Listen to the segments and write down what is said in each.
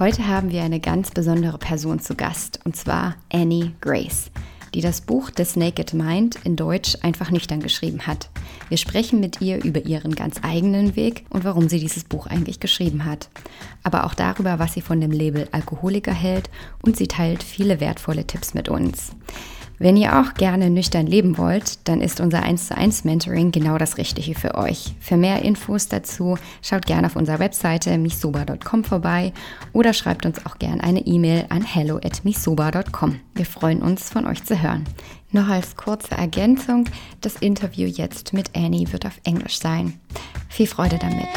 Heute haben wir eine ganz besondere Person zu Gast, und zwar Annie Grace, die das Buch The Naked Mind in Deutsch einfach nüchtern geschrieben hat. Wir sprechen mit ihr über ihren ganz eigenen Weg und warum sie dieses Buch eigentlich geschrieben hat. Aber auch darüber, was sie von dem Label Alkoholiker hält und sie teilt viele wertvolle Tipps mit uns. Wenn ihr auch gerne nüchtern leben wollt, dann ist unser 1 zu 1 Mentoring genau das Richtige für euch. Für mehr Infos dazu schaut gerne auf unserer Webseite misoba.com vorbei oder schreibt uns auch gerne eine E-Mail an hello at misoba.com. Wir freuen uns, von euch zu hören. Noch als kurze Ergänzung, das Interview jetzt mit Annie wird auf Englisch sein. Viel Freude damit.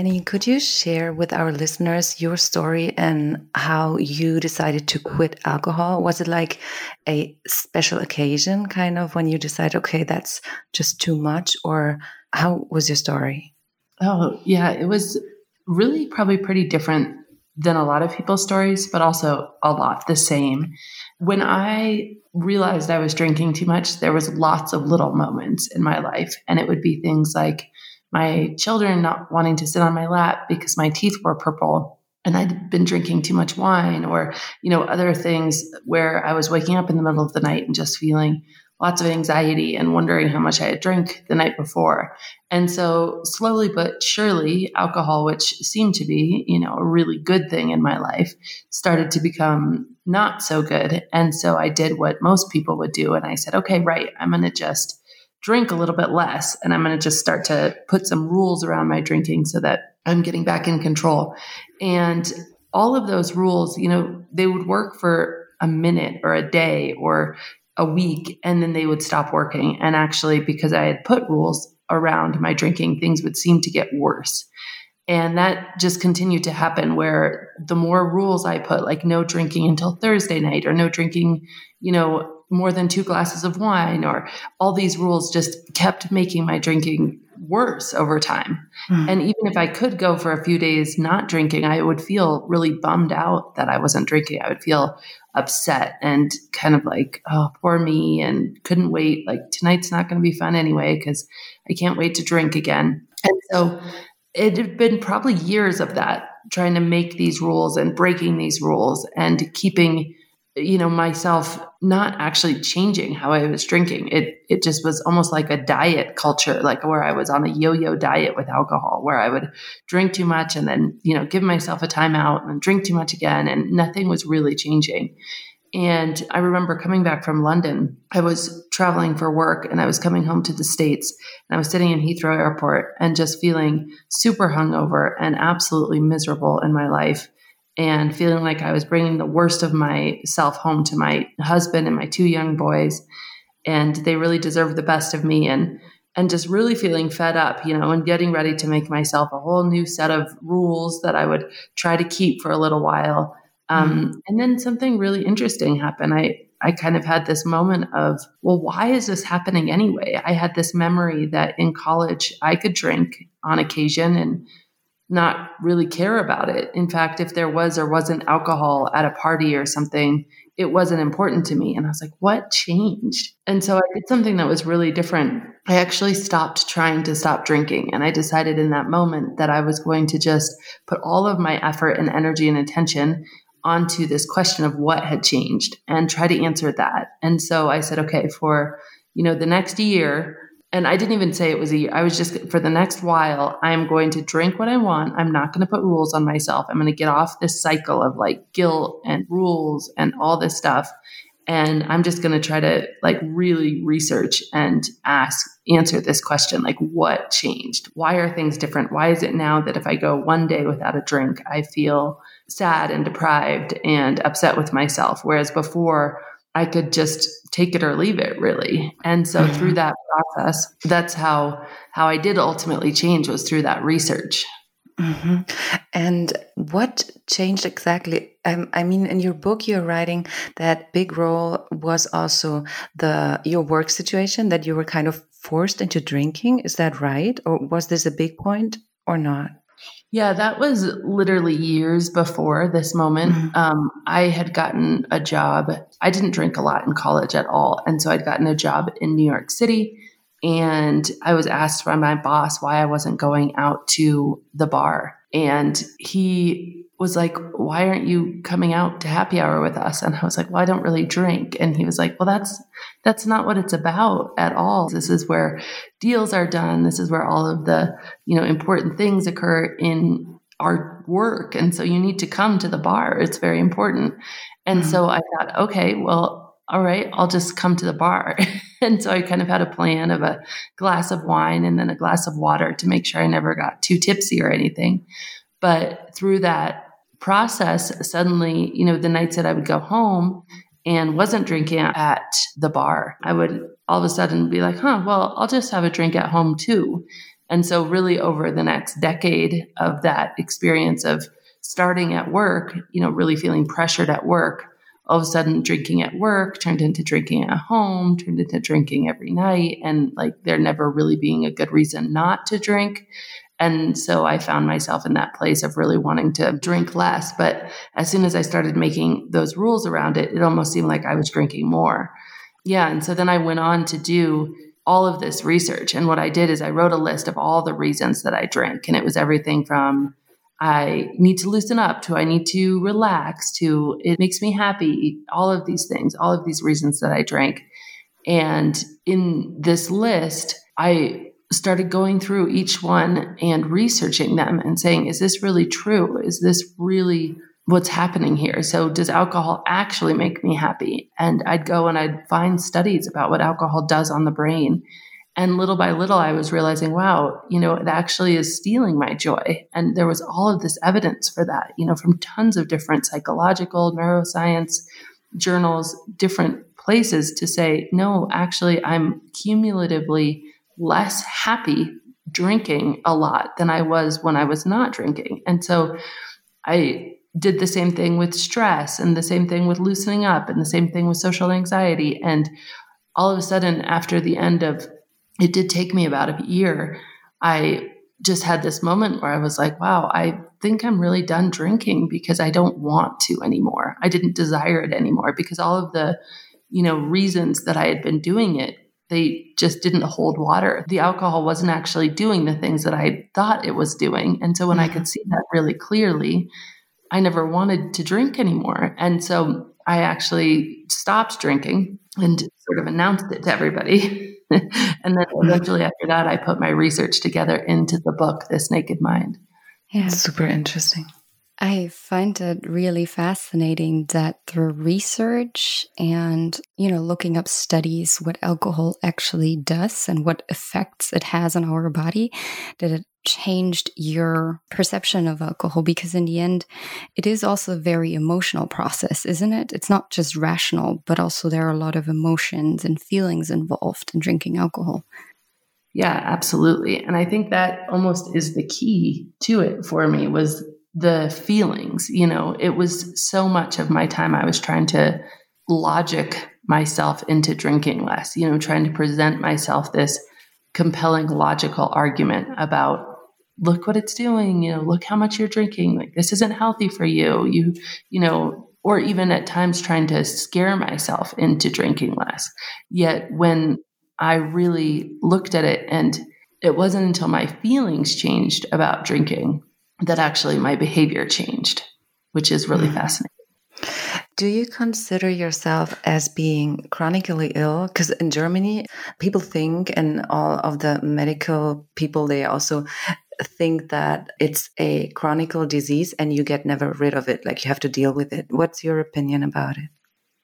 Annie, could you share with our listeners your story and how you decided to quit alcohol? Was it like a special occasion, kind of, when you decide, okay, that's just too much? Or how was your story? Oh, yeah. It was really probably pretty different than a lot of people's stories, but also a lot the same. When I realized I was drinking too much, there was lots of little moments in my life. And it would be things like my children not wanting to sit on my lap because my teeth were purple and I'd been drinking too much wine or, you know, other things where I was waking up in the middle of the night and just feeling lots of anxiety and wondering how much I had drank the night before. And so slowly but surely, alcohol, which seemed to be, you know, a really good thing in my life, started to become not so good. And so I did what most people would do. And I said, okay, right, I'm going to just drink a little bit less and I'm going to just start to put some rules around my drinking so that I'm getting back in control. And all of those rules, you know, they would work for a minute or a day or a week and then they would stop working. And actually, because I had put rules around my drinking, things would seem to get worse. And that just continued to happen where the more rules I put, like no drinking until Thursday night or no drinking, you know, more than two glasses of wine or all these rules just kept making my drinking worse over time. Hmm. And even if I could go for a few days not drinking, I would feel really bummed out that I wasn't drinking. I would feel upset and kind of like, oh, poor me, and couldn't wait. Like, tonight's not going to be fun anyway because I can't wait to drink again. And so it had been probably years of that, trying to make these rules and breaking these rules and keeping you know myself not actually changing how I was drinking. It it just was almost like a diet culture, like where I was on a yo-yo diet with alcohol, where I would drink too much and then you know give myself a timeout and drink too much again, and nothing was really changing. And I remember coming back from London. I was traveling for work and I was coming home to the States. And I was sitting in Heathrow Airport and just feeling super hungover and absolutely miserable in my life and feeling like I was bringing the worst of myself home to my husband and my two young boys, and they really deserve the best of me, and and just really feeling fed up, you know, and getting ready to make myself a whole new set of rules that I would try to keep for a little while. Um, And then something really interesting happened. I I kind of had this moment of, well, why is this happening anyway? I had this memory that in college I could drink on occasion and not really care about it. In fact, if there was or wasn't alcohol at a party or something, it wasn't important to me. And I was like, what changed? And so I did something that was really different. I actually stopped trying to stop drinking. And I decided in that moment that I was going to just put all of my effort and energy and attention onto this question of what had changed and try to answer that. And so I said, okay, for, you know, the next year, and I didn't even say it was a year. I was just for the next while, I'm going to drink what I want. I'm not going to put rules on myself. I'm going to get off this cycle of like guilt and rules and all this stuff. And I'm just going to try to like really research and ask, answer this question like, what changed? Why are things different? Why is it now that if I go one day without a drink, I feel sad and deprived and upset with myself? Whereas before, I could just take it or leave it really. And so Mhm. through that process, that's how how I did ultimately change was through that research. hmm And what changed exactly? Um, I mean, in your book, you're writing that big role was also the your work situation that you were kind of forced into drinking. Is that right, or was this a big point or not? Yeah, that was literally years before this moment. Mhm. Um, I had gotten a job. I didn't drink a lot in college at all. And so I'd gotten a job in New York City. And I was asked by my boss why I wasn't going out to the bar. And he was like, Why aren't you coming out to happy hour with us? And I was like, Well, I don't really drink. And he was like, Well, that's that's not what it's about at all. This is where deals are done. This is where all of the you know important things occur in our work and so you need to come to the bar it's very important and mm-hmm. so i thought okay well all right i'll just come to the bar. And so i kind of had a plan of a glass of wine and then a glass of water to make sure i never got too tipsy or anything. But through that process suddenly you know the nights that i would go home and wasn't drinking at the bar i would all of a sudden be like huh well i'll just have a drink at home too. And so, really, over the next decade of that experience of starting at work, you know, really feeling pressured at work, all of a sudden drinking at work turned into drinking at home, turned into drinking every night, and like there never really being a good reason not to drink. And so I found myself in that place of really wanting to drink less. But as soon as I started making those rules around it, it almost seemed like I was drinking more. Yeah. And so then I went on to do all of this research. And what I did is I wrote a list of all the reasons that I drink. And it was everything from I need to loosen up to I need to relax to it makes me happy, all of these things, all of these reasons that I drank. And in this list, I started going through each one and researching them and saying, is this really true? Is this really what's happening here. So, does alcohol actually make me happy? And I'd go and I'd find studies about what alcohol does on the brain. And little by little, I was realizing, wow, you know, it actually is stealing my joy. And there was all of this evidence for that, you know, from tons of different psychological, neuroscience journals, different places to say, no, actually, I'm cumulatively less happy drinking a lot than I was when I was not drinking. And so I did the same thing with stress and the same thing with loosening up and the same thing with social anxiety. And all of a sudden, after the end of it, did take me about a year. I just had this moment where I was like, wow, I think I'm really done drinking because I don't want to anymore. I didn't desire it anymore because all of the, you know, reasons that I had been doing it, they just didn't hold water. The alcohol wasn't actually doing the things that I thought it was doing. And so when I could see that really clearly, I never wanted to drink anymore. And so I actually stopped drinking and sort of announced it to everybody. and then eventually after that, I put my research together into the book, This Naked Mind. Yeah. Super interesting. I find it really fascinating that through research and, you know, looking up studies, what alcohol actually does and what effects it has on our body, that it changed your perception of alcohol because in the end it is also a very emotional process isn't it it's not just rational but also there are a lot of emotions and feelings involved in drinking alcohol Yeah, absolutely. And I think that almost is the key to it for me was the feelings. You know, it was so much of my time I was trying to logic myself into drinking less, you know, trying to present myself this compelling logical argument about look what it's doing, you know, look how much you're drinking. Like this isn't healthy for you. You, you know, or even at times trying to scare myself into drinking less. Yet when I really looked at it and it wasn't until my feelings changed about drinking that actually my behavior changed, which is really mm. fascinating. Do you consider yourself as being chronically ill? Because in Germany, people think, and all of the medical people, they also think that it's a chronic disease and you get never rid of it. Like you have to deal with it. What's your opinion about it?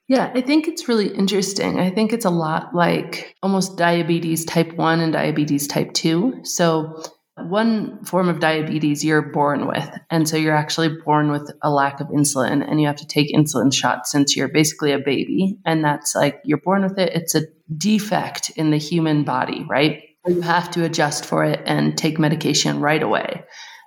Yeah, I think it's really interesting. I think it's a lot like almost diabetes type 1 and diabetes type 2. So one form of diabetes you're born with. And so you're actually born with a lack of insulin and you have to take insulin shots since you're basically a baby. And that's like you're born with it. It's a defect in the human body, right? You have to adjust for it and take medication right away.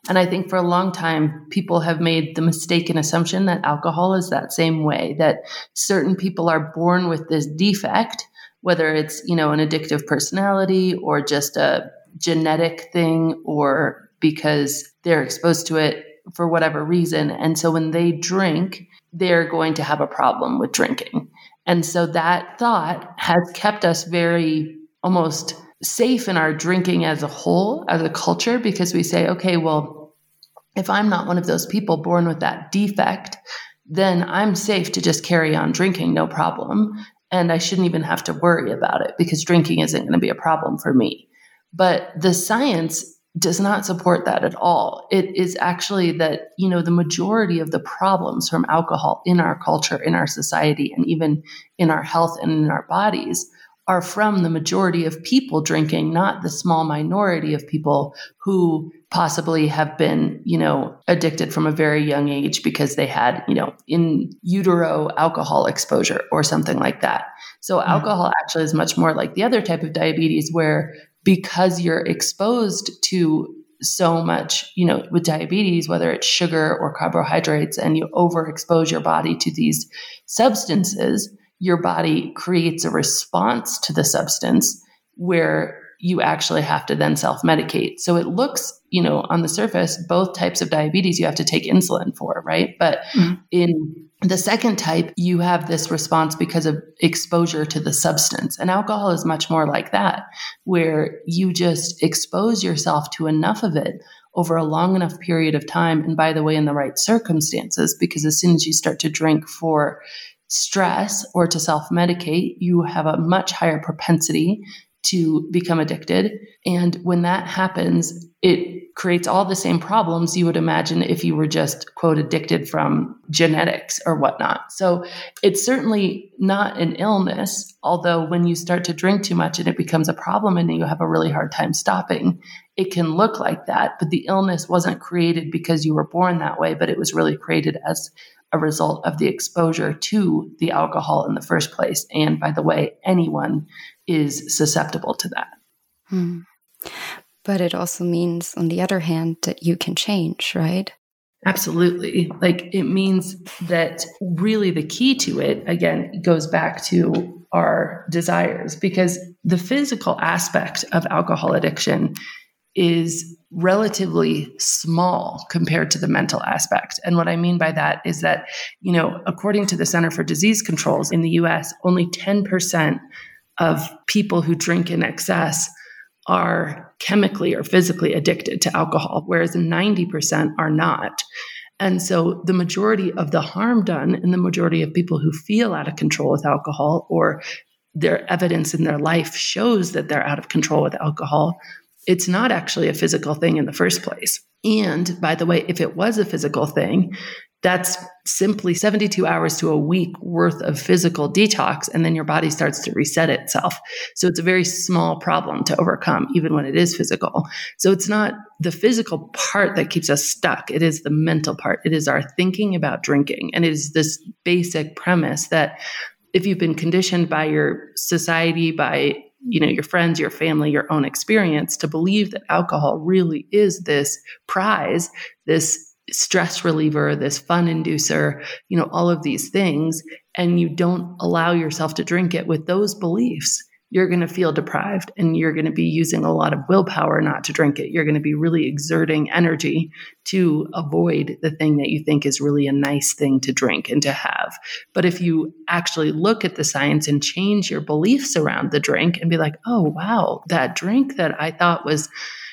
And I think for a long time, people have made the mistaken assumption that alcohol is that same way, that certain people are born with this defect, whether it's, you know, an addictive personality or just a genetic thing or because they're exposed to it for whatever reason. And so when they drink, they're going to have a problem with drinking. And so that thought has kept us very almost safe in our drinking as a whole, as a culture, because we say, okay, well, if I'm not one of those people born with that defect, then I'm safe to just carry on drinking, no problem. And I shouldn't even have to worry about it because drinking isn't going to be a problem for me. But the science does not support that at all. It is actually that, you know, the majority of the problems from alcohol in our culture, in our society, and even in our health and in our bodies are from the majority of people drinking, not the small minority of people who possibly have been, you know, addicted from a very young age because they had, you know, in utero alcohol exposure or something like that. So mm-hmm. alcohol actually is much more like the other type of diabetes where because you're exposed to so much, you know, with diabetes, whether it's sugar or carbohydrates, and you overexpose your body to these substances, your body creates a response to the substance where you actually have to then self medicate. So it looks, you know, on the surface, both types of diabetes you have to take insulin for, right? But mm-hmm. in the second type, you have this response because of exposure to the substance. And alcohol is much more like that, where you just expose yourself to enough of it over a long enough period of time. And by the way, in the right circumstances, because as soon as you start to drink for stress or to self medicate, you have a much higher propensity to become addicted. And when that happens, it creates all the same problems you would imagine if you were just, quote, addicted from genetics or whatnot. So it's certainly not an illness, although when you start to drink too much and it becomes a problem and you have a really hard time stopping, it can look like that. But the illness wasn't created because you were born that way, but it was really created as a result of the exposure to the alcohol in the first place. And by the way, anyone is susceptible to that. Hmm. But it also means, on the other hand, that you can change, right? Absolutely. Like it means that really the key to it, again, goes back to our desires because the physical aspect of alcohol addiction is relatively small compared to the mental aspect. And what I mean by that is that, you know, according to the Center for Disease Controls in the US, only 10% of people who drink in excess are chemically or physically addicted to alcohol, whereas 90% are not. And so the majority of the harm done and the majority of people who feel out of control with alcohol or their evidence in their life shows that they're out of control with alcohol it's not actually a physical thing in the first place. And by the way, if it was a physical thing, that's simply 72 hours to a week worth of physical detox, and then your body starts to reset itself. So it's a very small problem to overcome, even when it is physical. So it's not the physical part that keeps us stuck, it is the mental part. It is our thinking about drinking. And it is this basic premise that if you've been conditioned by your society, by you know your friends your family your own experience to believe that alcohol really is this prize this stress reliever this fun inducer you know all of these things and you don't allow yourself to drink it with those beliefs you're going to feel deprived and you're going to be using a lot of willpower not to drink it. You're going to be really exerting energy to avoid the thing that you think is really a nice thing to drink and to have. But if you actually look at the science and change your beliefs around the drink and be like, oh, wow, that drink that I thought was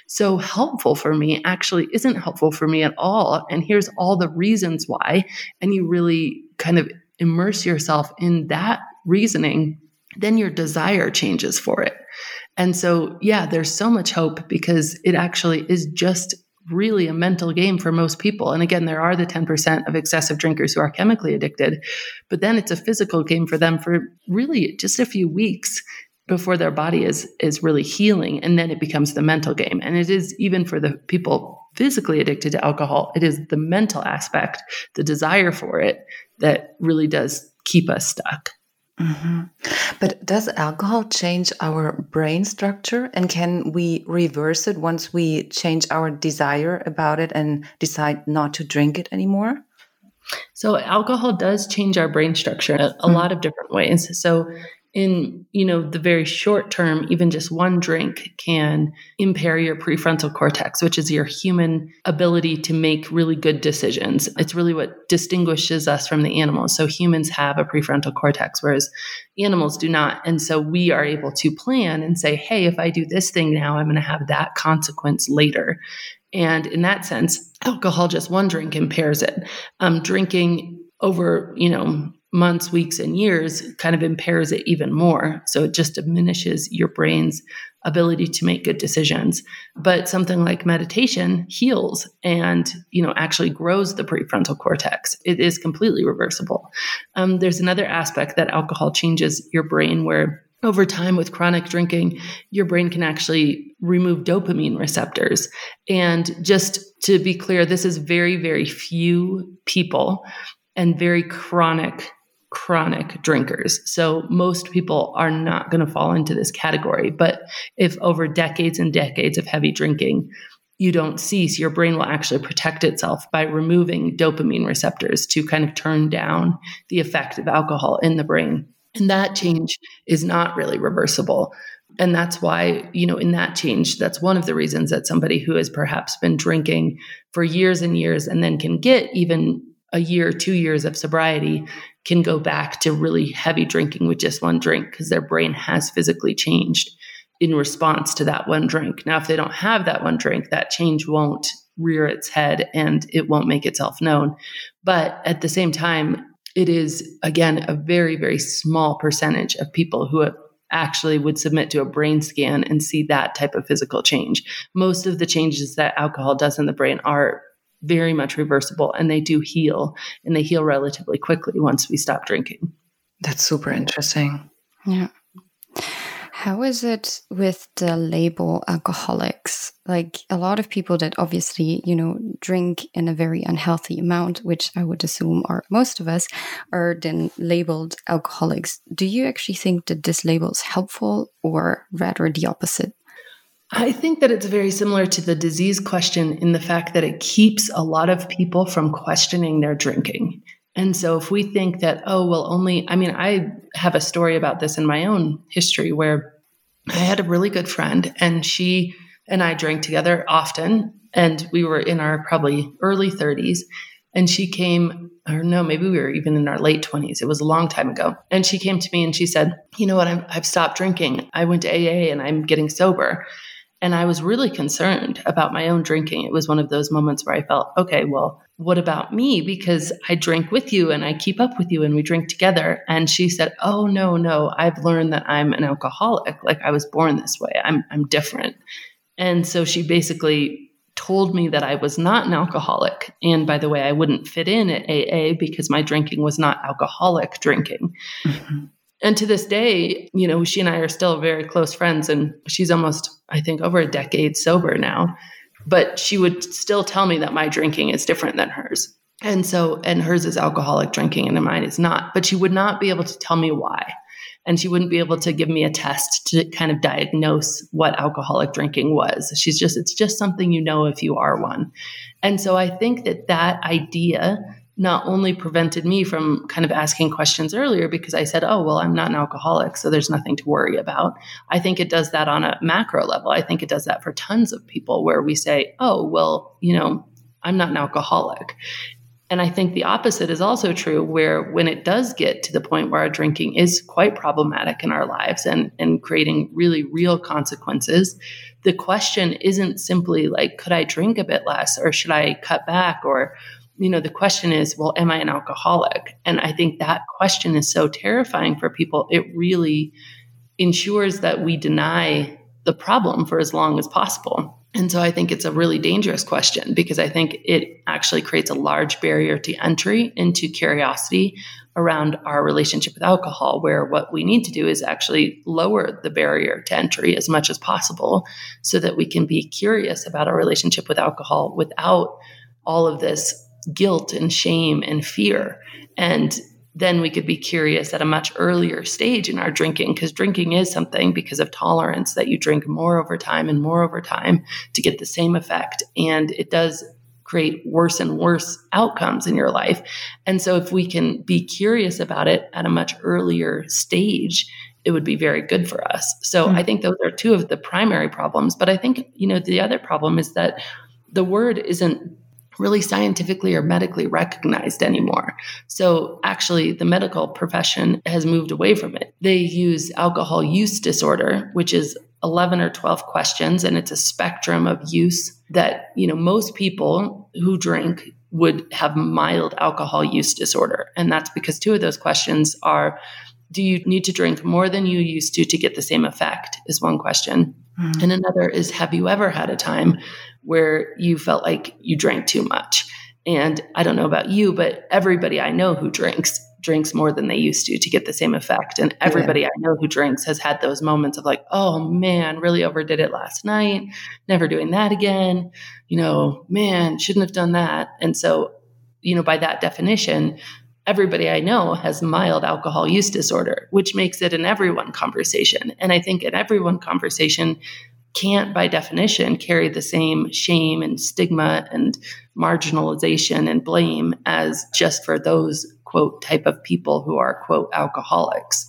so helpful for me actually isn't helpful for me at all. And here's all the reasons why. And you really kind of immerse yourself in that reasoning then your desire changes for it. And so, yeah, there's so much hope because it actually is just really a mental game for most people. And again, there are the 10% of excessive drinkers who are chemically addicted, but then it's a physical game for them for really just a few weeks. before their body is is really healing and then it becomes the mental game and it is even for the people physically addicted to alcohol it is the mental aspect the desire for it that really does keep us stuck Mm-hmm. But does alcohol change our brain structure? And can we reverse it once we change our desire about it and decide not to drink it anymore? So, alcohol does change our brain structure a, a mm-hmm. lot of different ways. So, in you know the very short term even just one drink can impair your prefrontal cortex which is your human ability to make really good decisions. It's really what distinguishes us from the animals. So humans have a prefrontal cortex whereas animals do not. And so we are able to plan and say hey if i do this thing now i'm going to have that consequence later. And in that sense alcohol just one drink impairs it. Um, drinking over you know months, weeks, and years kind of impairs it even more. So it just diminishes your brain's ability to make good decisions. But something like meditation heals and, you know, actually grows the prefrontal cortex. It is completely reversible. Um, there's another aspect that alcohol changes your brain where over time with chronic drinking, your brain can actually remove dopamine receptors. And just to be clear, this is very, very few people and very chronic chronic drinkers. So most people are not going to fall into this category. But if over decades and decades of heavy drinking, you don't cease, your brain will actually protect itself by removing dopamine receptors to kind of turn down the effect of alcohol in the brain. And that change is not really reversible. And that's why, you know, in that change, that's one of the reasons that somebody who has perhaps been drinking for years and years and then can get even a year, two years of sobriety can go back to really heavy drinking with just one drink because their brain has physically changed in response to that one drink. Now, if they don't have that one drink, that change won't rear its head and it won't make itself known. But at the same time, it is, again, a very, very small percentage of people who actually would submit to a brain scan and see that type of physical change. Most of the changes that alcohol does in the brain are very much reversible and they do heal and they heal relatively quickly once we stop drinking. That's super interesting. Yeah. How is it with the label alcoholics? Like a lot of people that obviously, you know, drink in a very unhealthy amount, which I would assume are most of us, are then labeled alcoholics. Do you actually think that this label is helpful or rather the opposite? I think that it's very similar to the disease question in the fact that it keeps a lot of people from questioning their drinking. And so if we think that, oh, well, only, I mean, I have a story about this in my own history where I had a really good friend and she and I drank together often. And we were in our probably early 30s. And she came, or no, maybe we were even in our late 20s. It was a long time ago. And she came to me and she said, You know what? i have stopped drinking. I went to AA and I'm getting sober. And I was really concerned about my own drinking. It was one of those moments where I felt, okay, well, what about me? Because I drink with you and I keep up with you and we drink together. And she said, oh, no, no, I've learned that I'm an alcoholic. Like I was born this way, I'm, I'm different. And so she basically told me that I was not an alcoholic. And by the way, I wouldn't fit in at AA because my drinking was not alcoholic drinking. Mm-hmm. And to this day, you know, she and I are still very close friends, and she's almost, I think, over a decade sober now. But she would still tell me that my drinking is different than hers. And so, and hers is alcoholic drinking, and mine is not. But she would not be able to tell me why. And she wouldn't be able to give me a test to kind of diagnose what alcoholic drinking was. She's just, it's just something you know if you are one. And so I think that that idea not only prevented me from kind of asking questions earlier because I said, oh, well, I'm not an alcoholic, so there's nothing to worry about. I think it does that on a macro level. I think it does that for tons of people where we say, oh, well, you know, I'm not an alcoholic. And I think the opposite is also true, where when it does get to the point where our drinking is quite problematic in our lives and, and creating really real consequences, the question isn't simply like, could I drink a bit less or should I cut back or you know, the question is, well, am I an alcoholic? And I think that question is so terrifying for people. It really ensures that we deny the problem for as long as possible. And so I think it's a really dangerous question because I think it actually creates a large barrier to entry into curiosity around our relationship with alcohol, where what we need to do is actually lower the barrier to entry as much as possible so that we can be curious about our relationship with alcohol without all of this guilt and shame and fear. And then we could be curious at a much earlier stage in our drinking because drinking is something because of tolerance that you drink more over time and more over time to get the same effect. And it does create worse and worse outcomes in your life. And so if we can be curious about it at a much earlier stage, it would be very good for us. So mm-hmm. I think those are two of the primary problems. But I think, you know, the other problem is that the word isn't really scientifically or medically recognized anymore. So actually, the medical profession has moved away from it. They use alcohol use disorder, which is 11 or 12 questions, and it's a spectrum of use that, you know, most people who drink would have mild alcohol use disorder. And that's because two of those questions are do you need to drink more than you used to to get the same effect? Is one question. Mm. And another is have you ever had a time where you felt like you drank too much. And I don't know about you, but everybody I know who drinks drinks more than they used to to get the same effect. And everybody yeah. I know who drinks has had those moments of like, oh man, really overdid it last night, never doing that again. You know, man, shouldn't have done that. And so, you know, by that definition, everybody I know has mild alcohol use disorder, which makes it an everyone conversation. And I think an everyone conversation can't, by definition, carry the same shame and stigma and marginalization and blame as just for those quote type of people who are quote alcoholics.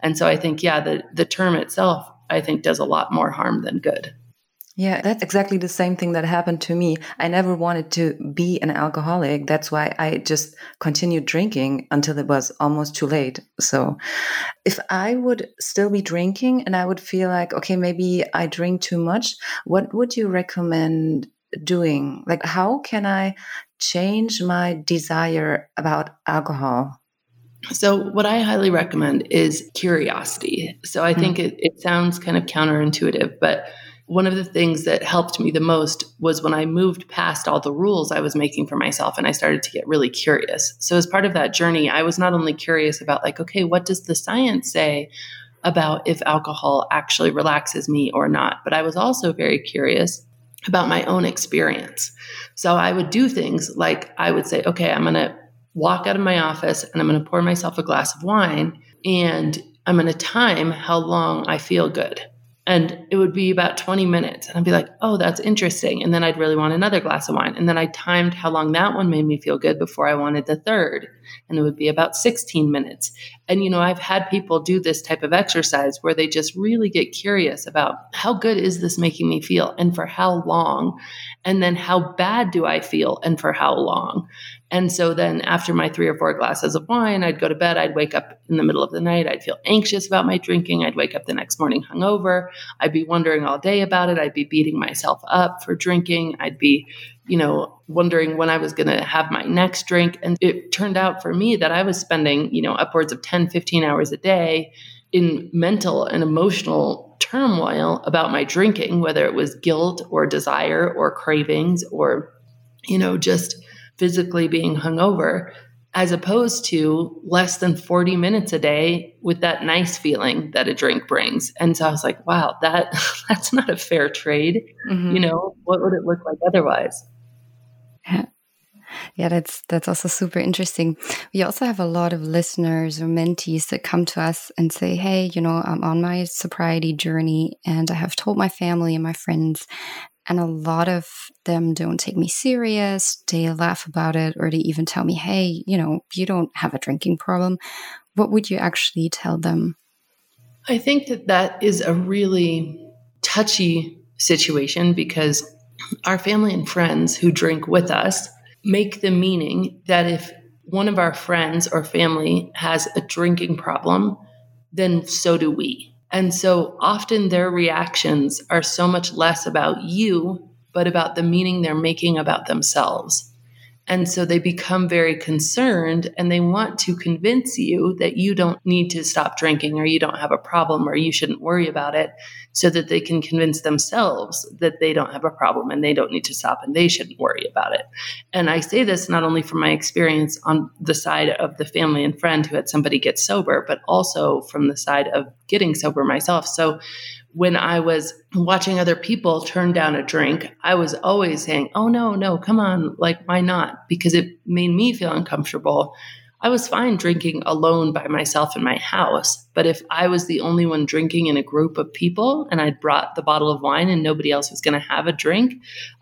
And so I think, yeah, the, the term itself, I think, does a lot more harm than good. Yeah, that's exactly the same thing that happened to me. I never wanted to be an alcoholic. That's why I just continued drinking until it was almost too late. So if I would still be drinking and I would feel like, okay, maybe I drink too much, what would you recommend doing? Like, how can I change my desire about alcohol? So, what I highly recommend is curiosity. So, I mm. think it, it sounds kind of counterintuitive, but one of the things that helped me the most was when I moved past all the rules I was making for myself and I started to get really curious. So, as part of that journey, I was not only curious about, like, okay, what does the science say about if alcohol actually relaxes me or not, but I was also very curious about my own experience. So, I would do things like I would say, okay, I'm going to walk out of my office and I'm going to pour myself a glass of wine and I'm going to time how long I feel good. And it would be about 20 minutes. And I'd be like, oh, that's interesting. And then I'd really want another glass of wine. And then I timed how long that one made me feel good before I wanted the third. And it would be about 16 minutes. And, you know, I've had people do this type of exercise where they just really get curious about how good is this making me feel and for how long? And then how bad do I feel and for how long? And so then after my three or four glasses of wine, I'd go to bed. I'd wake up in the middle of the night. I'd feel anxious about my drinking. I'd wake up the next morning hungover. I'd be wondering all day about it. I'd be beating myself up for drinking. I'd be, you know, wondering when I was going to have my next drink. And it turned out for me that I was spending, you know, upwards of 10, 15 hours a day in mental and emotional turmoil about my drinking, whether it was guilt or desire or cravings or, you know, just physically being hungover, as opposed to less than 40 minutes a day with that nice feeling that a drink brings. And so I was like, wow, that that's not a fair trade. Mm-hmm. You know, what would it look like otherwise? Yeah. Yeah, that's that's also super interesting. We also have a lot of listeners or mentees that come to us and say, "Hey, you know, I'm on my sobriety journey and I have told my family and my friends and a lot of them don't take me serious. They laugh about it or they even tell me, hey, you know, you don't have a drinking problem. What would you actually tell them? I think that that is a really touchy situation because our family and friends who drink with us make the meaning that if one of our friends or family has a drinking problem, then so do we. And so often their reactions are so much less about you, but about the meaning they're making about themselves. And so they become very concerned and they want to convince you that you don't need to stop drinking or you don't have a problem or you shouldn't worry about it so that they can convince themselves that they don't have a problem and they don't need to stop and they shouldn't worry about it. And I say this not only from my experience on the side of the family and friend who had somebody get sober, but also from the side of getting sober myself. So when I was watching other people turn down a drink, I was always saying, Oh, no, no, come on. Like, why not? Because it made me feel uncomfortable. I was fine drinking alone by myself in my house. But if I was the only one drinking in a group of people and I'd brought the bottle of wine and nobody else was going to have a drink,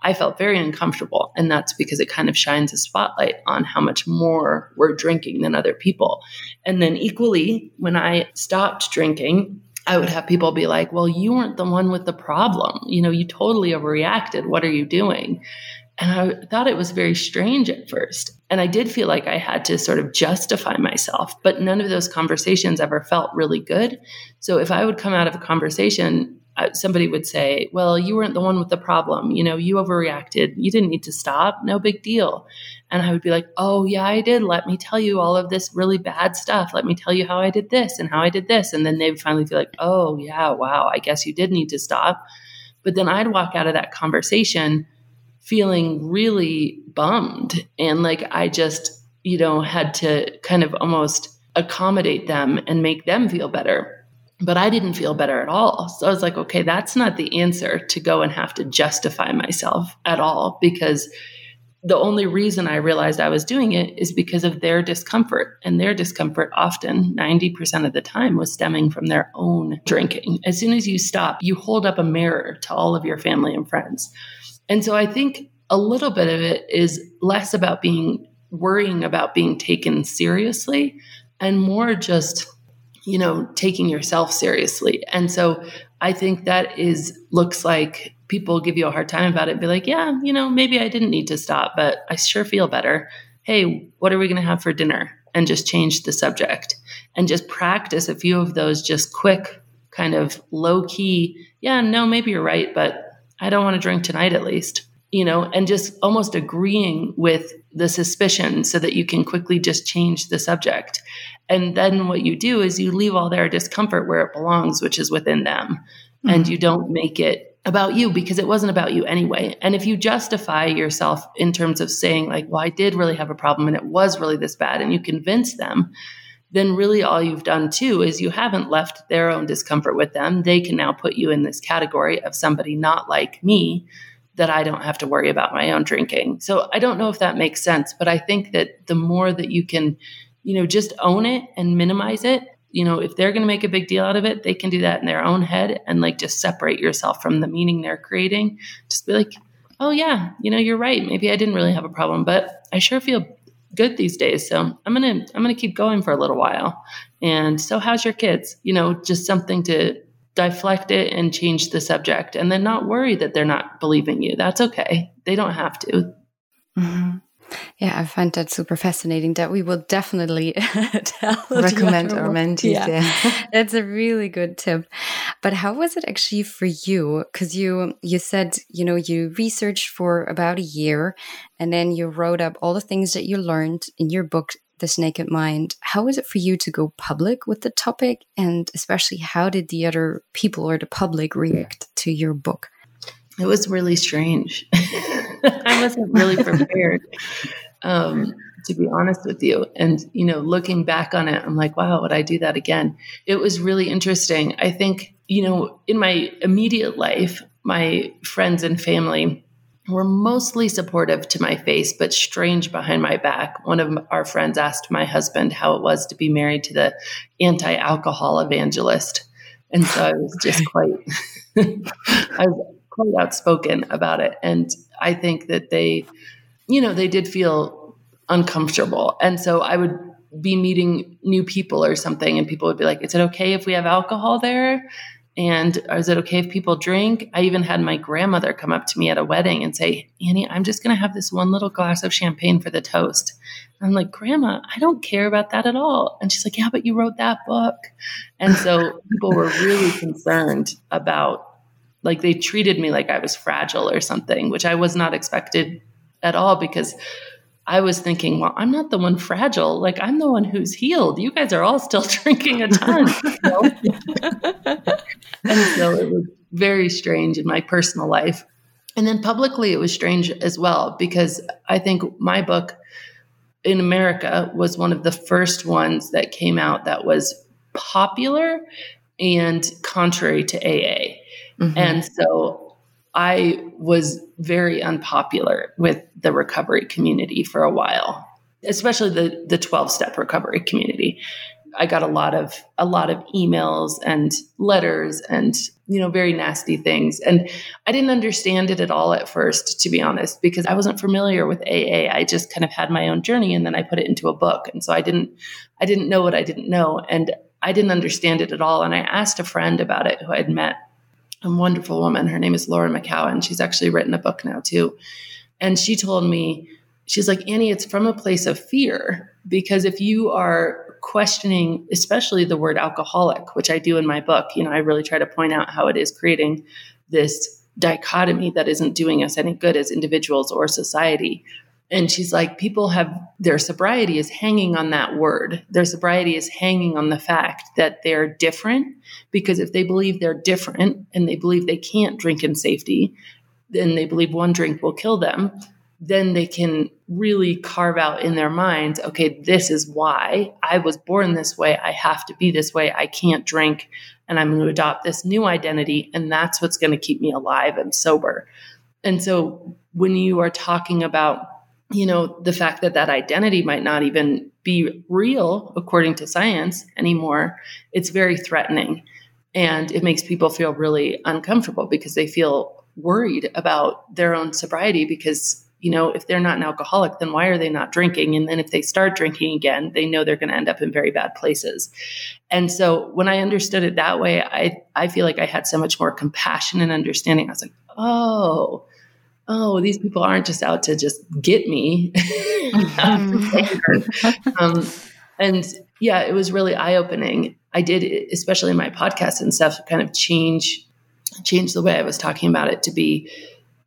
I felt very uncomfortable. And that's because it kind of shines a spotlight on how much more we're drinking than other people. And then equally, when I stopped drinking, I would have people be like, well, you weren't the one with the problem. You know, you totally overreacted. What are you doing? And I thought it was very strange at first. And I did feel like I had to sort of justify myself, but none of those conversations ever felt really good. So if I would come out of a conversation somebody would say, Well, you weren't the one with the problem. You know, you overreacted. You didn't need to stop. No big deal. And I would be like, Oh, yeah, I did. Let me tell you all of this really bad stuff. Let me tell you how I did this and how I did this. And then they would finally be like, Oh, yeah, wow, I guess you did need to stop. But then I'd walk out of that conversation feeling really bummed. And like I just, you know, had to kind of almost accommodate them and make them feel better but I didn't feel better at all. So I was like, okay, that's not the answer to go and have to justify myself at all because the only reason I realized I was doing it is because of their discomfort. And their discomfort, often 90% of the time, was stemming from their own drinking. As soon as you stop, you hold up a mirror to all of your family and friends. And so I think a little bit of it is less about being worrying about being taken seriously and more just you know, taking yourself seriously. And so I think that is looks like people give you a hard time about it. Be like, yeah, you know, maybe I didn't need to stop, but I sure feel better. Hey, what are we going to have for dinner? And just change the subject and just practice a few of those just quick, kind of low key. Yeah, no, maybe you're right, but I don't want to drink tonight at least you know, and just almost agreeing with the suspicion so that you can quickly just change the subject. And then what you do is you leave all their discomfort where it belongs, which is within them. Mm-hmm. And you don't make it about you because it wasn't about you anyway. And if you justify yourself in terms of saying, like, well, I did really have a problem and it was really this bad, and you convince them, then really all you've done too is you haven't left their own discomfort with them. They can now put you in this category of somebody not like me that I don't have to worry about my own drinking. So I don't know if that makes sense, but I think that the more that you can, you know, just own it and minimize it, you know, if they're going to make a big deal out of it, they can do that in their own head and like just separate yourself from the meaning they're creating. Just be like, oh, yeah, you know, you're right. Maybe I didn't really have a problem, but I sure feel good these days. So I'm going to, I'm going to keep going for a little while. And so how's your kids? You know, just something to deflect it and change the subject and then not worry that they're not believing you. That's okay. They don't have to. Mm-hmm. Yeah, I find that super fascinating. That we will definitely recommend our mentees. Yeah. yeah. that's a really good tip. But how was it actually for you? Because you you said you know you researched for about a year, and then you wrote up all the things that you learned in your book this naked mind How was it for you to go public with the topic and especially how did the other people or the public react to your book it was really strange i wasn't really prepared um, to be honest with you and you know looking back on it i'm like wow would i do that again it was really interesting i think you know in my immediate life my friends and family were mostly supportive to my face, but strange behind my back. One of our friends asked my husband how it was to be married to the anti alcohol evangelist. And so I was just quite, I was quite outspoken about it. And I think that they, you know, they did feel uncomfortable. And so I would be meeting new people or something, and people would be like, Is it okay if we have alcohol there? And is it okay if people drink? I even had my grandmother come up to me at a wedding and say, Annie, I'm just going to have this one little glass of champagne for the toast. I'm like, Grandma, I don't care about that at all. And she's like, Yeah, but you wrote that book. And so people were really concerned about, like, they treated me like I was fragile or something, which I was not expected at all because I was thinking, well, I'm not the one fragile. Like I'm the one who's healed. You guys are all still drinking a ton. You know? and so it was very strange in my personal life. And then publicly, it was strange as well because I think my book in America was one of the first ones that came out that was popular and contrary to AA. Mm-hmm. And so I was very unpopular with the recovery community for a while, especially the the 12 step recovery community. I got a lot of a lot of emails and letters and you know very nasty things. And I didn't understand it at all at first to be honest because I wasn't familiar with AA I just kind of had my own journey and then I put it into a book. And so I didn't I didn't know what I didn't know. And I didn't understand it at all. And I asked a friend about it who I'd met a wonderful woman her name is Laura McKowen she's actually written a book now too and she told me she's like Annie it's from a place of fear because if you are questioning, especially the word alcoholic, which I do in my book. You know, I really try to point out how it is creating this dichotomy that isn't doing us any good as individuals or society. And she's like, people have their sobriety is hanging on that word. Their sobriety is hanging on the fact that they're different because if they believe they're different and they believe they can't drink in safety, then they believe one drink will kill them then they can really carve out in their minds okay, this is why I was born this way. I have to be this way. I can't drink. And I'm going to adopt this new identity. And that's what's going to keep me alive and sober. And so when you are talking about, you know, the fact that that identity might not even be real according to science anymore, it's very threatening. And it makes people feel really uncomfortable because they feel worried about their own sobriety because you know, if they're not an alcoholic, then why are they not drinking? And then if they start drinking again, they know they're going to end up in very bad places. And so when I understood it that way, I, I feel like I had so much more compassion and understanding. I was like, oh, oh, these people aren't just out to just get me. um, and yeah, it was really eye opening. I did, especially in my podcast and stuff, kind of change change the way I was talking about it to be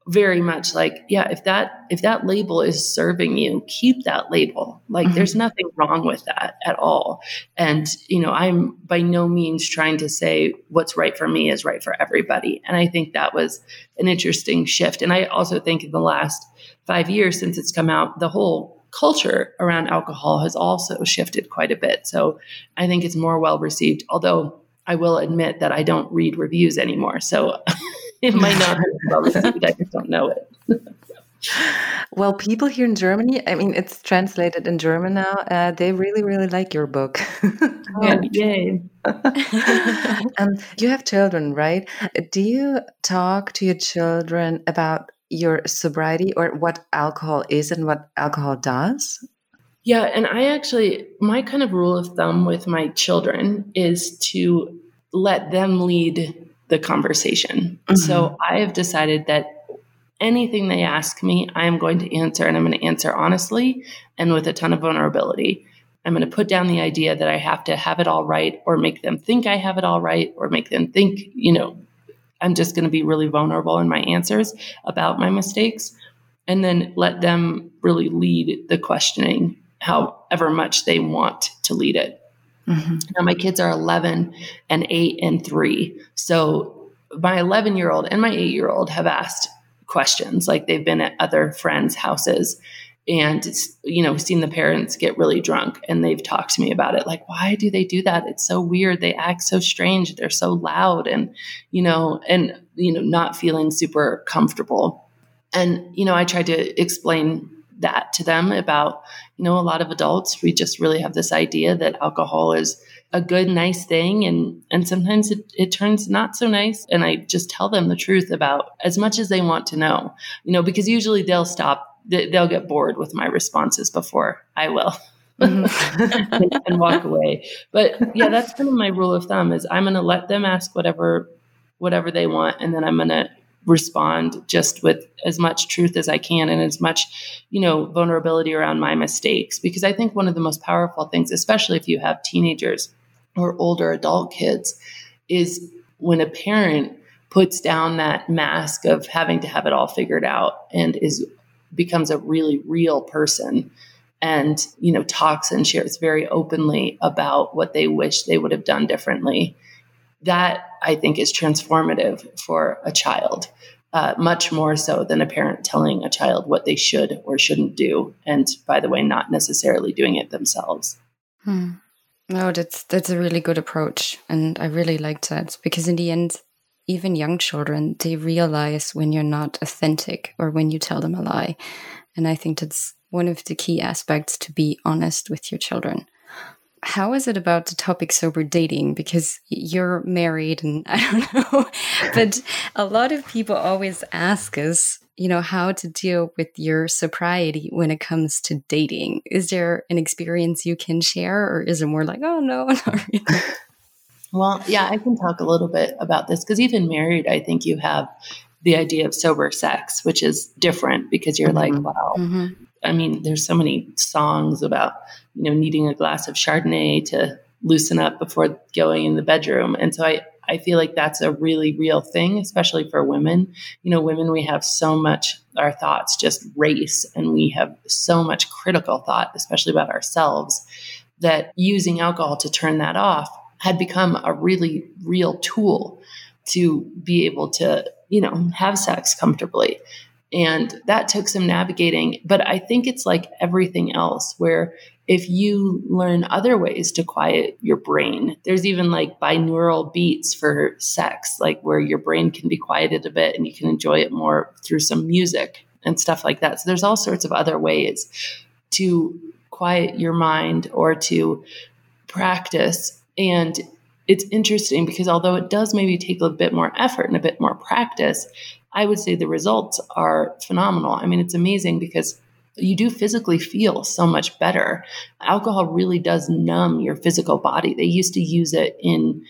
very much like yeah if that if that label is serving you keep that label. Like mm-hmm. there's nothing wrong with that at all. And you know i'm by no means trying to say what's right for me is right for everybody. And i think that was an interesting shift. And i also think in the last 5 years since it's come out the whole culture around alcohol has also shifted quite a bit. So i think it's more well received although i will admit that i don't read reviews anymore. So it might not be well received. I just don't know it. well, people here in Germany, I mean, it's translated in German now. Uh, they really, really like your book. oh, yay. um, you have children, right? Do you talk to your children about your sobriety or what alcohol is and what alcohol does? Yeah, and I actually, my kind of rule of thumb with my children is to let them lead the conversation. Mm-hmm. So I have decided that anything they ask me, I am going to answer and I'm going to answer honestly and with a ton of vulnerability. I'm going to put down the idea that I have to have it all right or make them think I have it all right or make them think, you know, I'm just going to be really vulnerable in my answers about my mistakes and then let them really lead the questioning however much they want to lead it. Mm-hmm. Now, my kids are 11 and 8 and 3. So, my 11 year old and my 8 year old have asked questions. Like they've been at other friends' houses and, you know, seen the parents get really drunk and they've talked to me about it. Like, why do they do that? It's so weird. They act so strange. They're so loud and, you know, and, you know, not feeling super comfortable. And, you know, I tried to explain that to them about, you know, a lot of adults, we just really have this idea that alcohol is a good, nice thing. And, and sometimes it, it turns not so nice. And I just tell them the truth about as much as they want to know, you know, because usually they'll stop, they'll get bored with my responses before I will. Mm-hmm. and, and walk away. But yeah, that's kind of my rule of thumb is I'm going to let them ask whatever whatever they want and then I'm going to respond just with as much truth as I can and as much, you know, vulnerability around my mistakes. Because I think one of the most powerful things, especially if you have teenagers or older adult kids, is when a parent puts down that mask of having to have it all figured out and is becomes a really real person and you know talks and shares very openly about what they wish they would have done differently that i think is transformative for a child uh, much more so than a parent telling a child what they should or shouldn't do and by the way not necessarily doing it themselves hmm. no that's that's a really good approach and i really liked that because in the end even young children they realize when you're not authentic or when you tell them a lie and i think that's one of the key aspects to be honest with your children. How is it about the topic sober dating? Because you're married and I don't know, but a lot of people always ask us, you know, how to deal with your sobriety when it comes to dating. Is there an experience you can share or is it more like, oh no, not really? Well, yeah, I can talk a little bit about this because even married, I think you have the idea of sober sex, which is different because you're mm -hmm. like, wow, mm -hmm. I mean, there's so many songs about, you know, needing a glass of Chardonnay to loosen up before going in the bedroom. And so I, I feel like that's a really real thing, especially for women. You know, women, we have so much, our thoughts just race, and we have so much critical thought, especially about ourselves, that using alcohol to turn that off had become a really real tool to be able to, you know, have sex comfortably. And that took some navigating. But I think it's like everything else, where if you learn other ways to quiet your brain, there's even like binaural beats for sex, like where your brain can be quieted a bit and you can enjoy it more through some music and stuff like that. So there's all sorts of other ways to quiet your mind or to practice. And it's interesting because although it does maybe take a bit more effort and a bit more practice, I would say the results are phenomenal. I mean, it's amazing because you do physically feel so much better. Alcohol really does numb your physical body. They used to use it in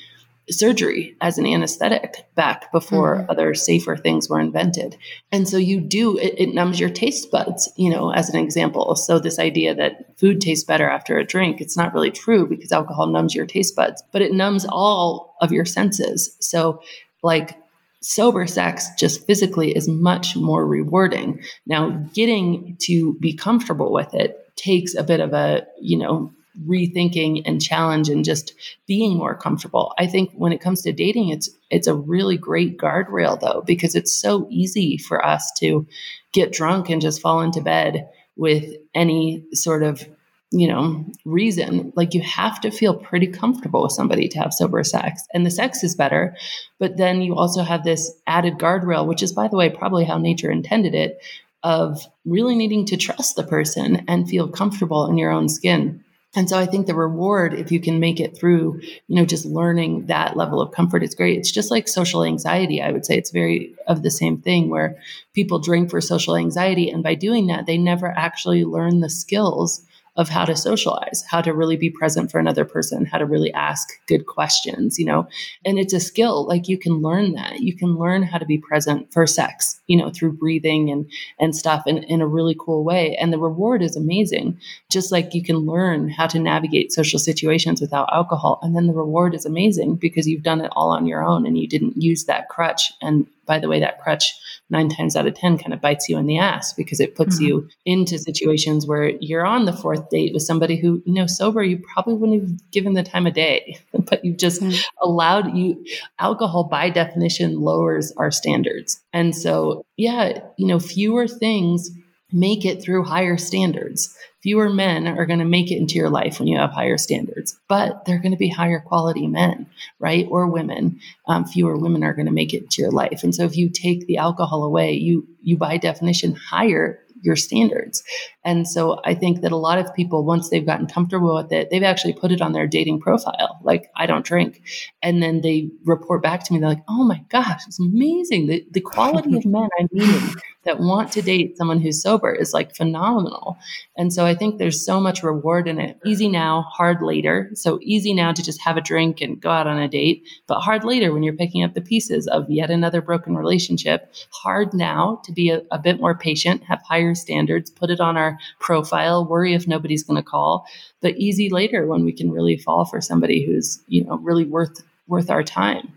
surgery as an anesthetic back before mm-hmm. other safer things were invented. And so you do, it, it, numbs your taste buds, you know, as an example. So this idea that food tastes better after a drink, it's not really true because alcohol numbs your taste buds, but it numbs all of your senses. So like sober sex just physically is much more rewarding. Now, getting to be comfortable with it takes a bit of a, you know, rethinking and challenge and just being more comfortable. I think when it comes to dating, it's it's a really great guardrail though, because it's so easy for us to get drunk and just fall into bed with any sort of you know, reason. Like you have to feel pretty comfortable with somebody to have sober sex. And the sex is better. But then you also have this added guardrail, which is, by the way, probably how nature intended it, of really needing to trust the person and feel comfortable in your own skin. And so I think the reward, if you can make it through, you know, just learning that level of comfort is great. It's just like social anxiety. I would say it's very of the same thing where people drink for social anxiety. And by doing that, they never actually learn the skills of how to socialize, how to really be present for another person, how to really ask good questions, you know. And it's a skill, like you can learn that. You can learn how to be present for sex, you know, through breathing and and stuff in, in a really cool way. And the reward is amazing. Just like you can learn how to navigate social situations without alcohol. And then the reward is amazing because you've done it all on your own and you didn't use that crutch and by the way, that crutch nine times out of 10 kind of bites you in the ass because it puts mm-hmm. you into situations where you're on the fourth date with somebody who, you know, sober, you probably wouldn't have given the time of day, but you've just mm-hmm. allowed you, alcohol by definition lowers our standards. And so, yeah, you know, fewer things make it through higher standards. Fewer men are going to make it into your life when you have higher standards, but they're going to be higher quality men, right? Or women. Um, fewer women are going to make it into your life. And so if you take the alcohol away, you, you by definition higher your standards. And so I think that a lot of people, once they've gotten comfortable with it, they've actually put it on their dating profile. Like, I don't drink. And then they report back to me, they're like, oh my gosh, it's amazing. The, the quality of men I'm meeting that want to date someone who's sober is like phenomenal. And so I think there's so much reward in it. Easy now, hard later. So easy now to just have a drink and go out on a date, but hard later when you're picking up the pieces of yet another broken relationship. Hard now to be a, a bit more patient, have higher standards, put it on our profile, worry if nobody's going to call, but easy later when we can really fall for somebody who's, you know, really worth worth our time.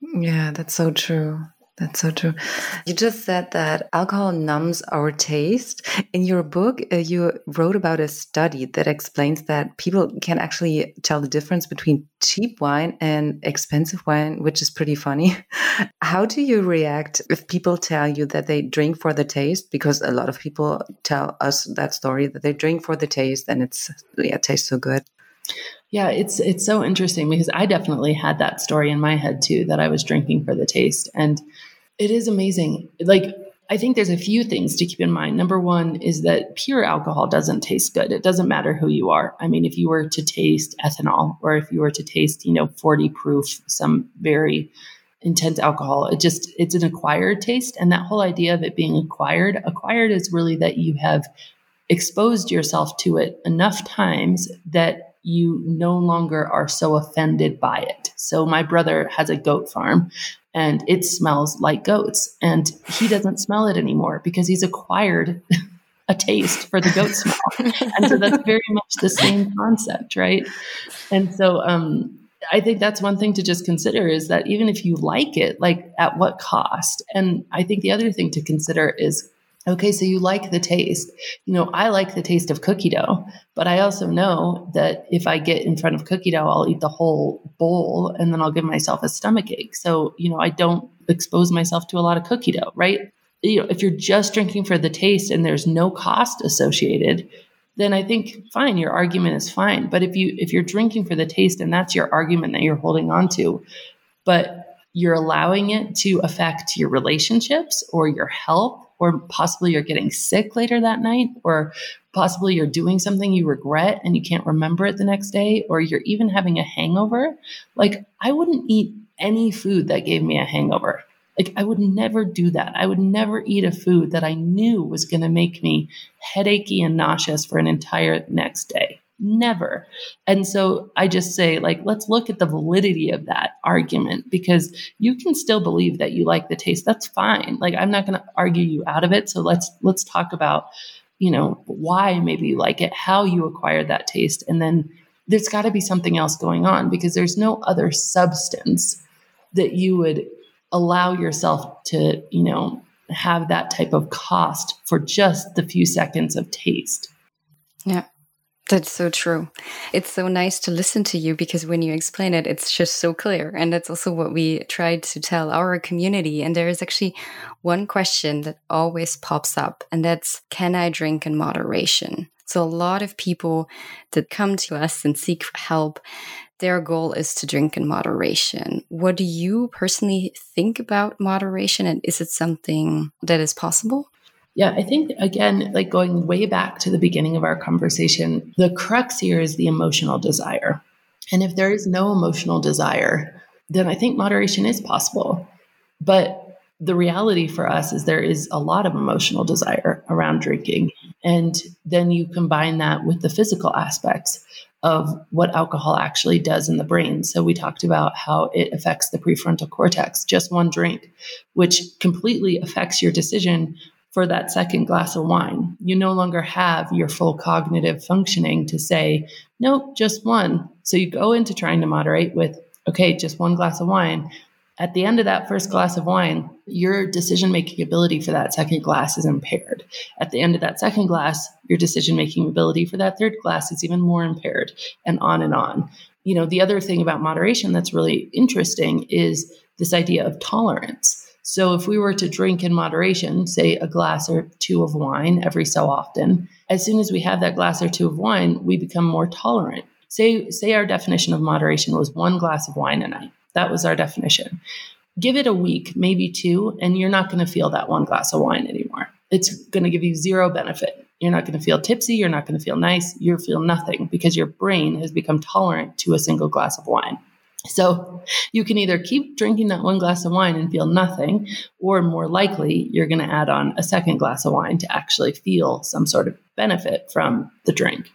Yeah, that's so true. That's so true. You just said that alcohol numbs our taste. In your book, uh, you wrote about a study that explains that people can actually tell the difference between cheap wine and expensive wine, which is pretty funny. How do you react if people tell you that they drink for the taste? Because a lot of people tell us that story that they drink for the taste and it's yeah, it tastes so good. Yeah, it's it's so interesting because I definitely had that story in my head too that I was drinking for the taste and it is amazing. Like I think there's a few things to keep in mind. Number one is that pure alcohol doesn't taste good. It doesn't matter who you are. I mean, if you were to taste ethanol or if you were to taste, you know, 40 proof, some very intense alcohol, it just, it's an acquired taste. And that whole idea of it being acquired, acquired is really that you have exposed yourself to it enough times that you no longer are so offended by it. So my brother has a goat farm and it smells like goats. And he doesn't smell it anymore because he's acquired a taste for the goat smell. and so that's very much the same concept, right? And so um, I think that's one thing to just consider is that even if you like it, like at what cost? And I think the other thing to consider is Okay, so you like the taste. You know, I like the taste of cookie dough, but I also know that if I get in front of cookie dough, I'll eat the whole bowl and then I'll give myself a stomach ache. So, you know, I don't expose myself to a lot of cookie dough, right? You know, if you're just drinking for the taste and there's no cost associated, then I think fine, your argument is fine. But if you if you're drinking for the taste and that's your argument that you're holding on to, but you're allowing it to affect your relationships or your health or possibly you're getting sick later that night, or possibly you're doing something you regret and you can't remember it the next day, or you're even having a hangover. Like, I wouldn't eat any food that gave me a hangover. Like, I would never do that. I would never eat a food that I knew was going to make me headachy and nauseous for an entire next day. Never. And so I just say, like, let's look at the validity of that argument because you can still believe that you like the taste. That's fine. Like, I'm not going to argue you out of it. So let's let's talk about, you know, why maybe you like it, how you acquired that taste, and then there's got to be something else going on because there's no other substance that you would allow yourself to, you know, have that type of cost for just the few seconds of taste. Yeah. That's so true. It's so nice to listen to you because when you explain it, it's just so clear. And that's also what we tried to tell our community. And there is actually one question that always pops up, and that's can I drink in moderation? So, a lot of people that come to us and seek help, their goal is to drink in moderation. What do you personally think about moderation? And is it something that is possible? Yeah, I think again, like going way back to the beginning of our conversation, the crux here is the emotional desire. And if there is no emotional desire, then I think moderation is possible. But the reality for us is there is a lot of emotional desire around drinking. And then you combine that with the physical aspects of what alcohol actually does in the brain. So we talked about how it affects the prefrontal cortex, just one drink, which completely affects your decision for that second glass of wine. You no longer have your full cognitive functioning to say, nope, just one. So you go into trying to moderate with, okay, just one glass of wine. At the end of that first glass of wine, your decision making ability for that second glass is impaired. At the end of that second glass, your decision making ability for that third glass is even more impaired, and on and on. You know, the other thing about moderation that's really interesting is this idea of tolerance. So if we were to drink in moderation, say a glass or two of wine every so often, as soon as we have that glass or two of wine, we become more tolerant. Say say our definition of moderation was one glass of wine a night. That was our definition. Give it a week, maybe two, and you're not going to feel that one glass of wine anymore. It's going to give you zero benefit. You're not going to feel tipsy. You're not going to feel nice. You'll feel nothing because your brain has become tolerant to a single glass of wine. So you can either keep drinking that one glass of wine and feel nothing, or more likely, you're going to add on a second glass of wine to actually feel some sort of benefit from the drink.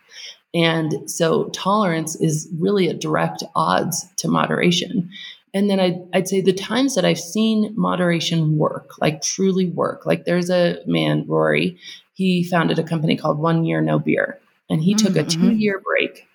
And so tolerance is really at direct odds to moderation. And then I'd, I'd say the times that I've seen moderation work, like truly work, like there's a man, Rory, he founded a company called One Year No Beer, and he mm-hmm. took a mm-hmm. two year break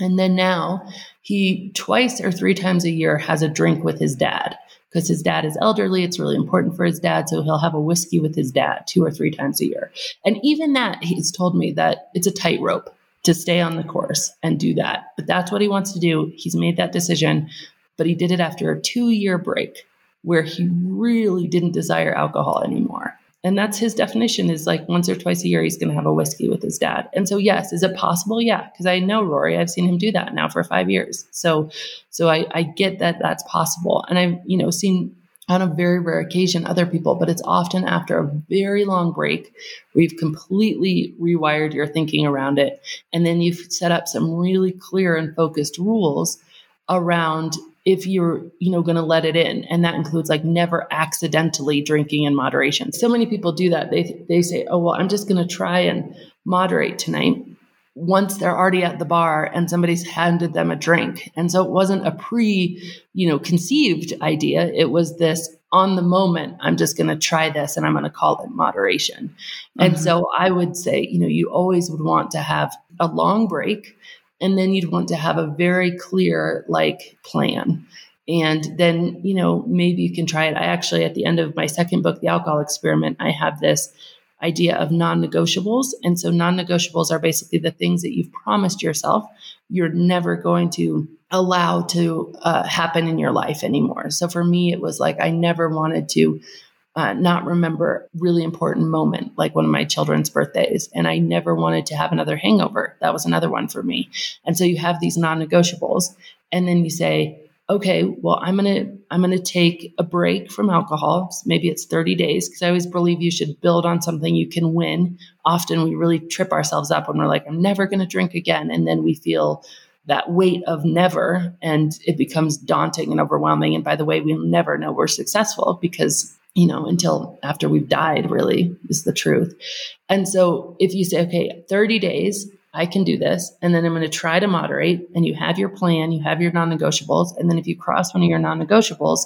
and then now he twice or three times a year has a drink with his dad because his dad is elderly. It's really important for his dad. So he'll have a whiskey with his dad two or three times a year. And even that, he's told me that it's a tightrope to stay on the course and do that. But that's what he wants to do. He's made that decision, but he did it after a two year break where he really didn't desire alcohol anymore. And that's his definition is like once or twice a year, he's going to have a whiskey with his dad. And so, yes, is it possible? Yeah. Cause I know Rory, I've seen him do that now for five years. So, so I, I get that that's possible. And I've, you know, seen on a very rare occasion other people, but it's often after a very long break where you've completely rewired your thinking around it. And then you've set up some really clear and focused rules around if you're you know going to let it in. And that includes like never accidentally drinking in moderation. So many people do that. They they say oh well i'm just going to try and moderate tonight once they're already at the bar and somebody's handed them a drink. And so it wasn't a pre you know conceived idea. It was this on the moment i'm just going to try this and i'm going to call it moderation. Mm-hmm. and so i would say you know you always would want to have a long break and then you'd want to have a very clear like plan. And then you know maybe you can try it. I actually at the end of my second book the alcohol experiment i have this idea of non-negotiables. And so non-negotiables are basically the things that you've promised yourself you're never going to allow to uh, happen in your life anymore. So for me it was like i never wanted to uh, not remember really important moment like one of my children's birthdays and i never wanted to have another hangover. That was another one for me. And so you have these non-negotiables and then you say okay well i'm gonna i'm gonna take a break from alcohol. Maybe it's 30 days because i always believe you should build on something you can win. Often we really trip ourselves up when we're like i'm never gonna drink again and then we feel that weight of never and it becomes daunting and overwhelming. And by the way we'll never know we're successful because you know, until after we've died, really is the truth. And so if you say, okay, 30 days, I can do this, and then I'm going to try to moderate, and you have your plan, you have your non negotiables. And then if you cross one of your non negotiables,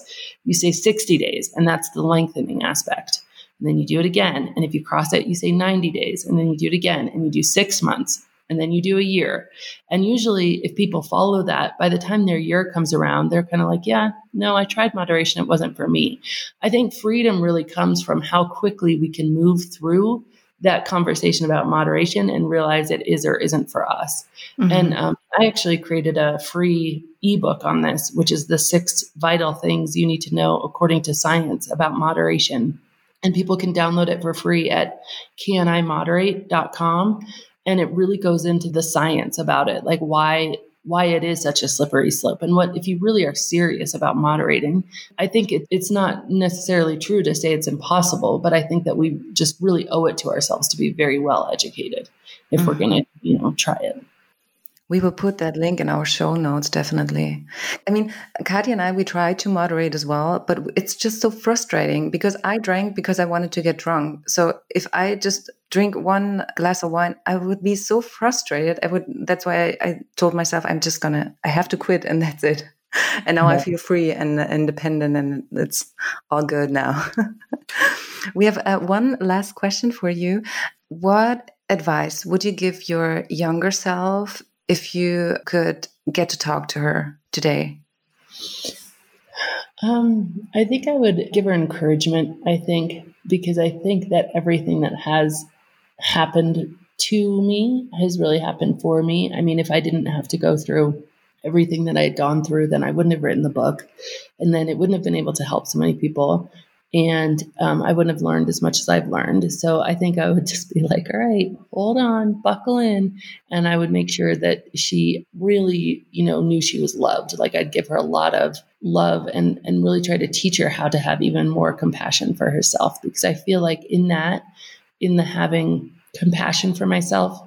you say 60 days, and that's the lengthening aspect. And then you do it again. And if you cross it, you say 90 days, and then you do it again, and you do six months and then you do a year. And usually, if people follow that, by the time their year comes around, they're kind of like, yeah, no, I tried moderation. It wasn't for me. I think freedom really comes from how quickly we can move through that conversation about moderation and realize it is or isn't for us. Mm-hmm. And um, I actually created a free ebook on this, which is the six vital things you need to know according to science about moderation. And people can download it for free at canimoderate.com and it really goes into the science about it like why why it is such a slippery slope and what if you really are serious about moderating i think it, it's not necessarily true to say it's impossible but i think that we just really owe it to ourselves to be very well educated if mm-hmm. we're going to you know try it we will put that link in our show notes, definitely. I mean, Katya and I, we tried to moderate as well, but it's just so frustrating because I drank because I wanted to get drunk. So if I just drink one glass of wine, I would be so frustrated. I would, that's why I, I told myself, I'm just gonna, I have to quit and that's it. And now yeah. I feel free and independent and it's all good now. we have uh, one last question for you. What advice would you give your younger self if you could get to talk to her today? Um, I think I would give her encouragement. I think because I think that everything that has happened to me has really happened for me. I mean, if I didn't have to go through everything that I had gone through, then I wouldn't have written the book, and then it wouldn't have been able to help so many people and um, I wouldn't have learned as much as I've learned. So I think I would just be like, all right, hold on, buckle in. And I would make sure that she really, you know, knew she was loved. Like I'd give her a lot of love and, and really try to teach her how to have even more compassion for herself. Because I feel like in that, in the having compassion for myself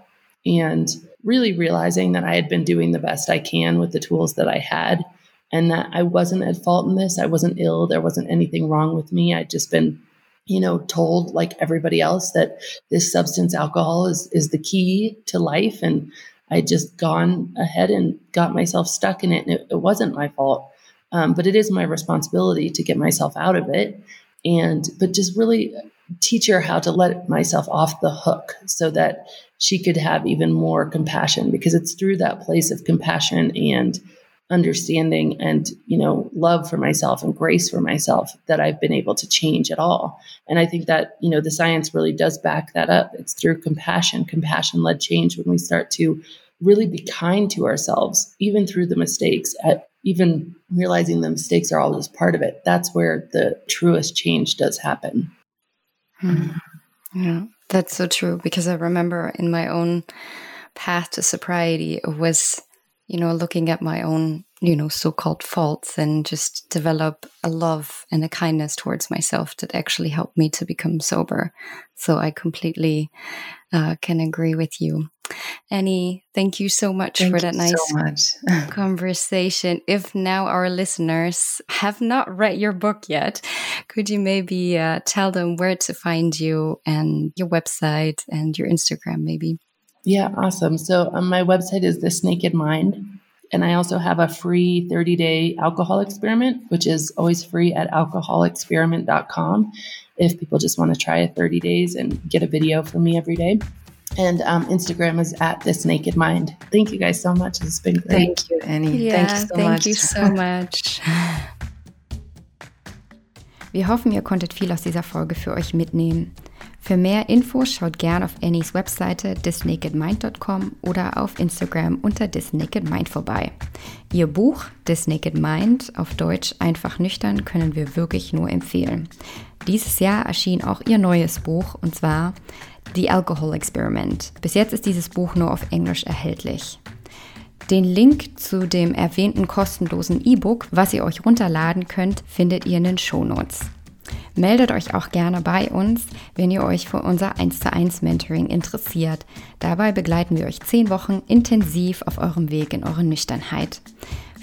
and really realizing that I had been doing the best I can with the tools that I had and that I wasn't at fault in this. I wasn't ill. There wasn't anything wrong with me. I'd just been, you know, told like everybody else that this substance alcohol is is the key to life, and I'd just gone ahead and got myself stuck in it, and it, it wasn't my fault. Um, but it is my responsibility to get myself out of it, and but just really teach her how to let myself off the hook so that she could have even more compassion because it's through that place of compassion and understanding and you know love for myself and grace for myself that i've been able to change at all. And i think that you know the science really does back that up. It's through compassion compassion led change when we start to really be kind to ourselves even through the mistakes at even realizing the mistakes are all just part of it. That's where the truest change does happen mm. yeah that's so true because i remember in my own path to sobriety was you know, looking at my own, you know, so called faults and just develop a love and a kindness towards myself that actually helped me to become sober. So I completely uh, can agree with you. Annie, thank you so much thank for that nice so conversation. If now our listeners have not read your book yet, could you maybe uh, tell them where to find you and your website and your Instagram, maybe? Yeah, awesome. So um, my website is This Naked Mind. And I also have a free 30 day alcohol experiment, which is always free at alcoholexperiment.com if people just want to try a 30 days and get a video from me every day. And um, Instagram is at This Naked Mind. Thank you guys so much. It's been great. Thank you, Annie. Yeah, thank you so thank much. you so much. Wir hoffen, ihr konntet viel aus dieser Folge für euch mitnehmen. Für mehr Infos schaut gern auf Annies Webseite thisnakedmind.com oder auf Instagram unter thisnakedmind vorbei. Ihr Buch This Naked Mind auf Deutsch einfach nüchtern können wir wirklich nur empfehlen. Dieses Jahr erschien auch ihr neues Buch und zwar The Alcohol Experiment. Bis jetzt ist dieses Buch nur auf Englisch erhältlich. Den Link zu dem erwähnten kostenlosen E-Book, was ihr euch runterladen könnt, findet ihr in den Shownotes. Meldet euch auch gerne bei uns, wenn ihr euch für unser 1 zu 1 Mentoring interessiert. Dabei begleiten wir euch 10 Wochen intensiv auf eurem Weg in eure Nüchternheit.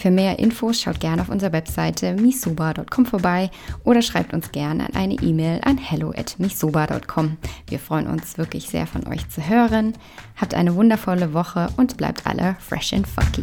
Für mehr Infos schaut gerne auf unserer Webseite misuba.com vorbei oder schreibt uns gerne an eine E-Mail an hello@misuba.com. Wir freuen uns wirklich sehr von euch zu hören. Habt eine wundervolle Woche und bleibt alle fresh and funky.